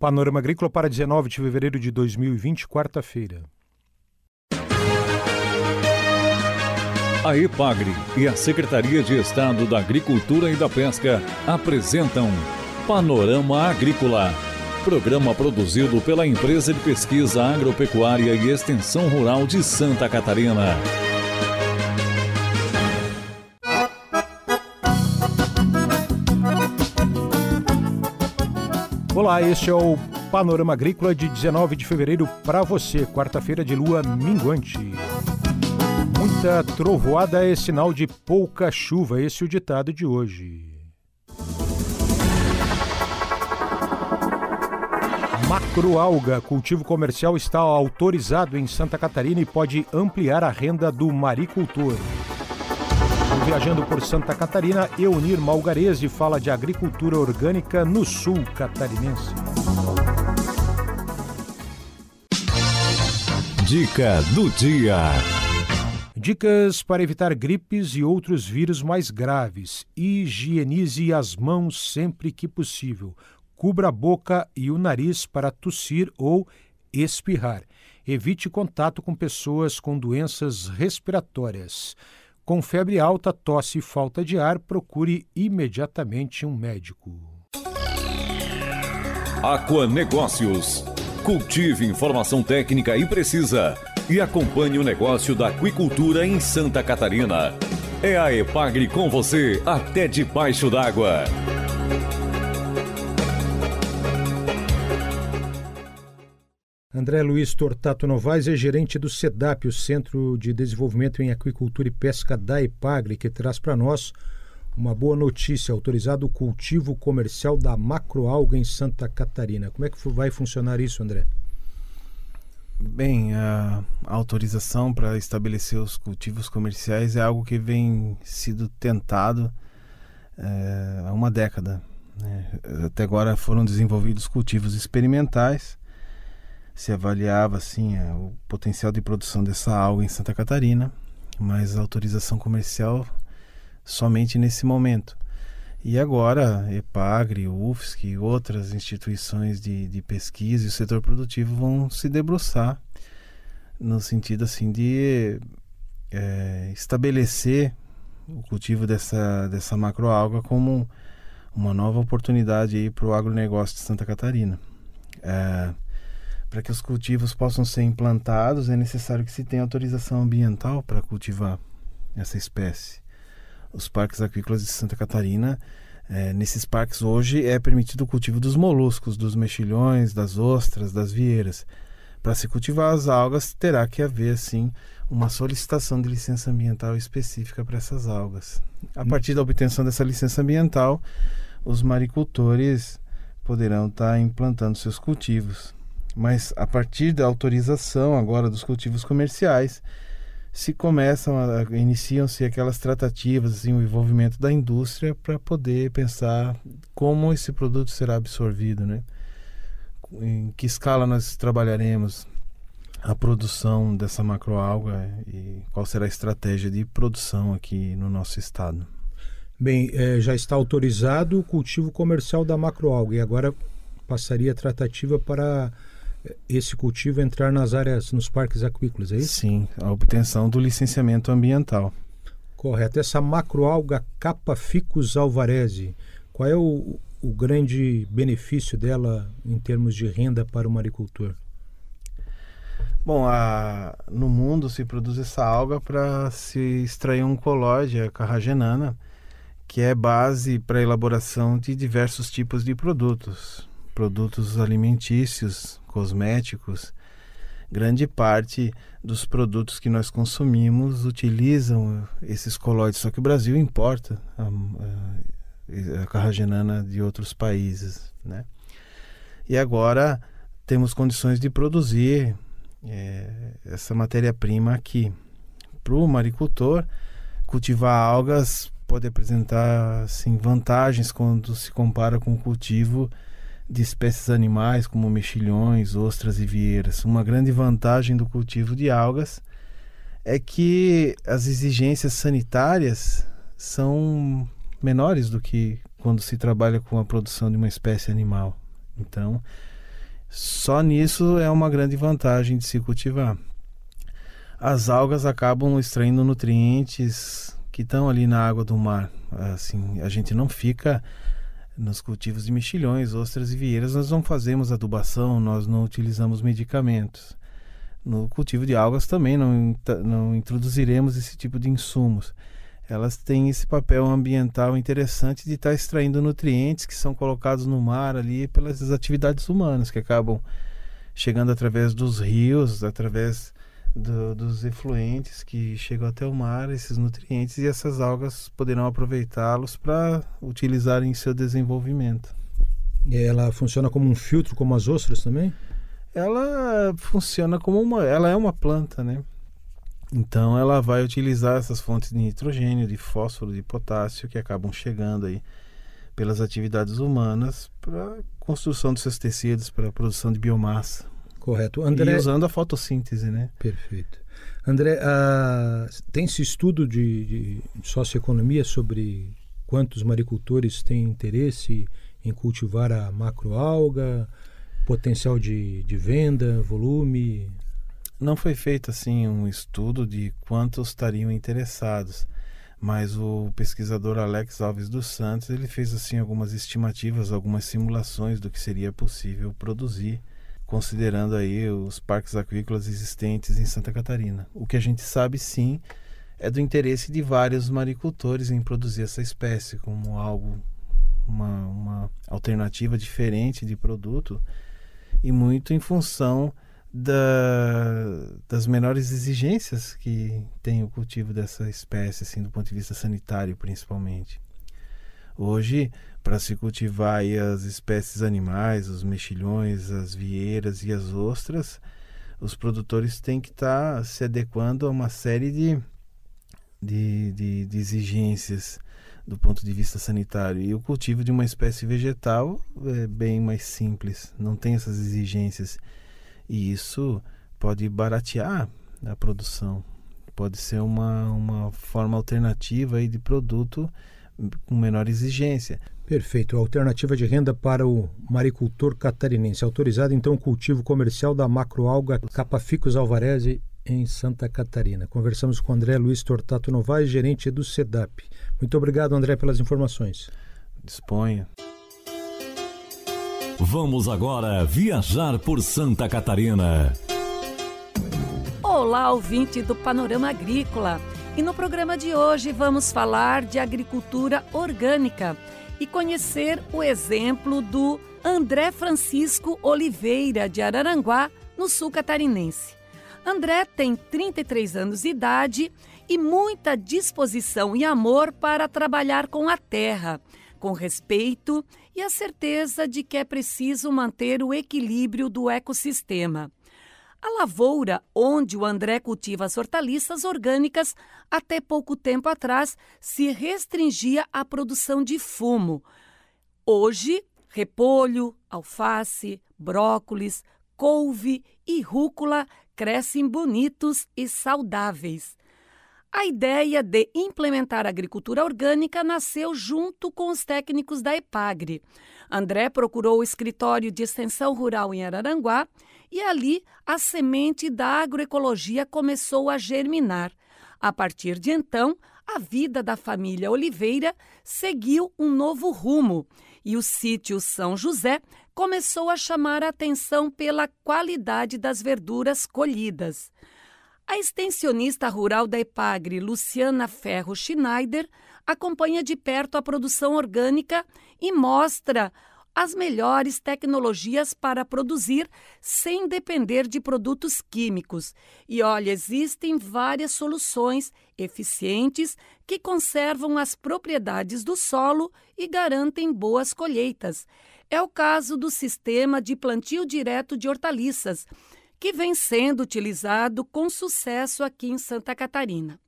Panorama Agrícola para 19 de fevereiro de 2020, quarta-feira. A EPAGRE e a Secretaria de Estado da Agricultura e da Pesca apresentam Panorama Agrícola, programa produzido pela Empresa de Pesquisa Agropecuária e Extensão Rural de Santa Catarina. Olá, este é o Panorama Agrícola de 19 de fevereiro para você, quarta-feira de lua minguante. Muita trovoada é sinal de pouca chuva, esse é o ditado de hoje. Macroalga, cultivo comercial, está autorizado em Santa Catarina e pode ampliar a renda do maricultor. Viajando por Santa Catarina, Eunir Malgarese fala de agricultura orgânica no sul catarinense. Dica do dia. Dicas para evitar gripes e outros vírus mais graves. Higienize as mãos sempre que possível. Cubra a boca e o nariz para tossir ou espirrar. Evite contato com pessoas com doenças respiratórias. Com febre alta, tosse e falta de ar, procure imediatamente um médico. Aquanegócios. Cultive informação técnica e precisa e acompanhe o negócio da aquicultura em Santa Catarina. É a Epagre com você até debaixo d'água. André Luiz Tortato Novaes é gerente do SEDAP, o Centro de Desenvolvimento em Aquicultura e Pesca da Epagre, que traz para nós uma boa notícia, autorizado o cultivo comercial da macroalga em Santa Catarina. Como é que vai funcionar isso, André? Bem, a autorização para estabelecer os cultivos comerciais é algo que vem sido tentado é, há uma década. Né? Até agora foram desenvolvidos cultivos experimentais se avaliava assim é, o potencial de produção dessa alga em Santa Catarina, mas autorização comercial somente nesse momento. E agora, EPAGRE, UFSC e outras instituições de, de pesquisa e o setor produtivo vão se debruçar no sentido assim de é, estabelecer o cultivo dessa, dessa macroalga como uma nova oportunidade para o agronegócio de Santa Catarina. É, para que os cultivos possam ser implantados, é necessário que se tenha autorização ambiental para cultivar essa espécie. Os parques aquícolas de Santa Catarina, é, nesses parques hoje é permitido o cultivo dos moluscos, dos mexilhões, das ostras, das vieiras. Para se cultivar as algas, terá que haver, sim, uma solicitação de licença ambiental específica para essas algas. A partir da obtenção dessa licença ambiental, os maricultores poderão estar implantando seus cultivos mas a partir da autorização agora dos cultivos comerciais se começam iniciam-se aquelas tratativas assim, o envolvimento da indústria para poder pensar como esse produto será absorvido né? Em que escala nós trabalharemos a produção dessa macroalga e qual será a estratégia de produção aqui no nosso estado. Bem, é, já está autorizado o cultivo comercial da macroalga e agora passaria a tratativa para esse cultivo entrar nas áreas, nos parques aquícolas, é isso? Sim, a obtenção do licenciamento ambiental. Correto. Essa macroalga Capa ficus alvareze, qual é o, o grande benefício dela em termos de renda para o maricultor? Bom, a, no mundo se produz essa alga para se extrair um colóide, carragenana, que é base para a elaboração de diversos tipos de produtos, produtos alimentícios, cosméticos, grande parte dos produtos que nós consumimos utilizam esses colóides, só que o Brasil importa a, a, a carragenana de outros países, né? E agora temos condições de produzir é, essa matéria-prima aqui. Para o maricultor, cultivar algas pode apresentar assim, vantagens quando se compara com o cultivo de espécies animais como mexilhões, ostras e vieiras. Uma grande vantagem do cultivo de algas é que as exigências sanitárias são menores do que quando se trabalha com a produção de uma espécie animal. Então, Só nisso é uma grande vantagem de se cultivar. As algas acabam extraindo nutrientes que estão ali na água do mar. Assim, a gente não fica nos cultivos de mexilhões, ostras e vieiras, nós não fazemos adubação, nós não utilizamos medicamentos. No cultivo de algas também não, não introduziremos esse tipo de insumos. Elas têm esse papel ambiental interessante de estar extraindo nutrientes que são colocados no mar ali pelas atividades humanas que acabam chegando através dos rios, através do, dos efluentes que chegam até o mar, esses nutrientes, e essas algas poderão aproveitá-los para utilizar em seu desenvolvimento. E ela funciona como um filtro, como as ostras também? Ela funciona como uma. Ela é uma planta, né? Então ela vai utilizar essas fontes de nitrogênio, de fósforo, de potássio que acabam chegando aí pelas atividades humanas para construção dos seus tecidos, para a produção de biomassa. Correto. André... E usando a fotossíntese, né? Perfeito. André, tem-se estudo de, de socioeconomia sobre quantos maricultores têm interesse em cultivar a macroalga, potencial de, de venda, volume? Não foi feito assim um estudo de quantos estariam interessados, mas o pesquisador Alex Alves dos Santos ele fez assim algumas estimativas, algumas simulações do que seria possível produzir considerando aí os parques aquícolas existentes em Santa Catarina. O que a gente sabe sim é do interesse de vários maricultores em produzir essa espécie como algo uma, uma alternativa diferente de produto e muito em função da, das menores exigências que tem o cultivo dessa espécie, assim, do ponto de vista sanitário, principalmente. Hoje, para se cultivar as espécies animais, os mexilhões, as vieiras e as ostras, os produtores têm que estar tá se adequando a uma série de, de, de, de, exigências do ponto de vista sanitário. E o cultivo de uma espécie vegetal é bem mais simples, não tem essas exigências. E isso pode baratear a produção, pode ser uma, uma forma alternativa aí de produto com menor exigência. Perfeito. Alternativa de renda para o maricultor catarinense. Autorizado então o cultivo comercial da macroalga Capaficus alvareze em Santa Catarina. Conversamos com André Luiz Tortato Novaes, gerente do SEDAP. Muito obrigado, André, pelas informações. Disponha. Vamos agora viajar por Santa Catarina. Olá, ouvinte do Panorama Agrícola. E no programa de hoje vamos falar de agricultura orgânica e conhecer o exemplo do André Francisco Oliveira de Araranguá, no sul catarinense. André tem 33 anos de idade e muita disposição e amor para trabalhar com a terra, com respeito e a certeza de que é preciso manter o equilíbrio do ecossistema. A lavoura onde o André cultiva as hortaliças orgânicas até pouco tempo atrás se restringia à produção de fumo. Hoje, repolho, alface, brócolis, couve e rúcula crescem bonitos e saudáveis. A ideia de implementar a agricultura orgânica nasceu junto com os técnicos da EPAGRE. André procurou o escritório de extensão rural em Araranguá e ali a semente da agroecologia começou a germinar. A partir de então, a vida da família Oliveira seguiu um novo rumo e o sítio São José começou a chamar a atenção pela qualidade das verduras colhidas. A extensionista rural da EPAGRE, Luciana Ferro Schneider, acompanha de perto a produção orgânica e mostra as melhores tecnologias para produzir sem depender de produtos químicos. E olha, existem várias soluções eficientes que conservam as propriedades do solo e garantem boas colheitas. É o caso do sistema de plantio direto de hortaliças que vem sendo utilizado com sucesso aqui em Santa Catarina.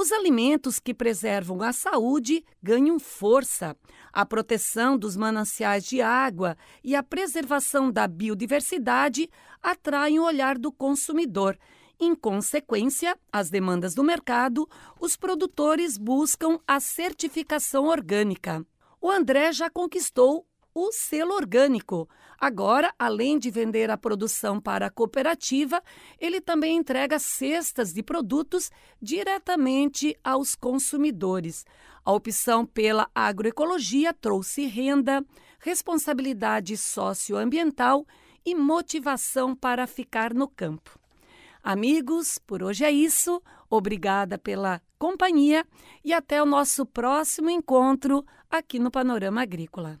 Os alimentos que preservam a saúde ganham força. A proteção dos mananciais de água e a preservação da biodiversidade atraem o olhar do consumidor. Em consequência, as demandas do mercado, os produtores buscam a certificação orgânica. O André já conquistou o selo orgânico. Agora, além de vender a produção para a cooperativa, ele também entrega cestas de produtos diretamente aos consumidores. A opção pela agroecologia trouxe renda, responsabilidade socioambiental e motivação para ficar no campo. Amigos, por hoje é isso. Obrigada pela companhia e até o nosso próximo encontro aqui no Panorama Agrícola.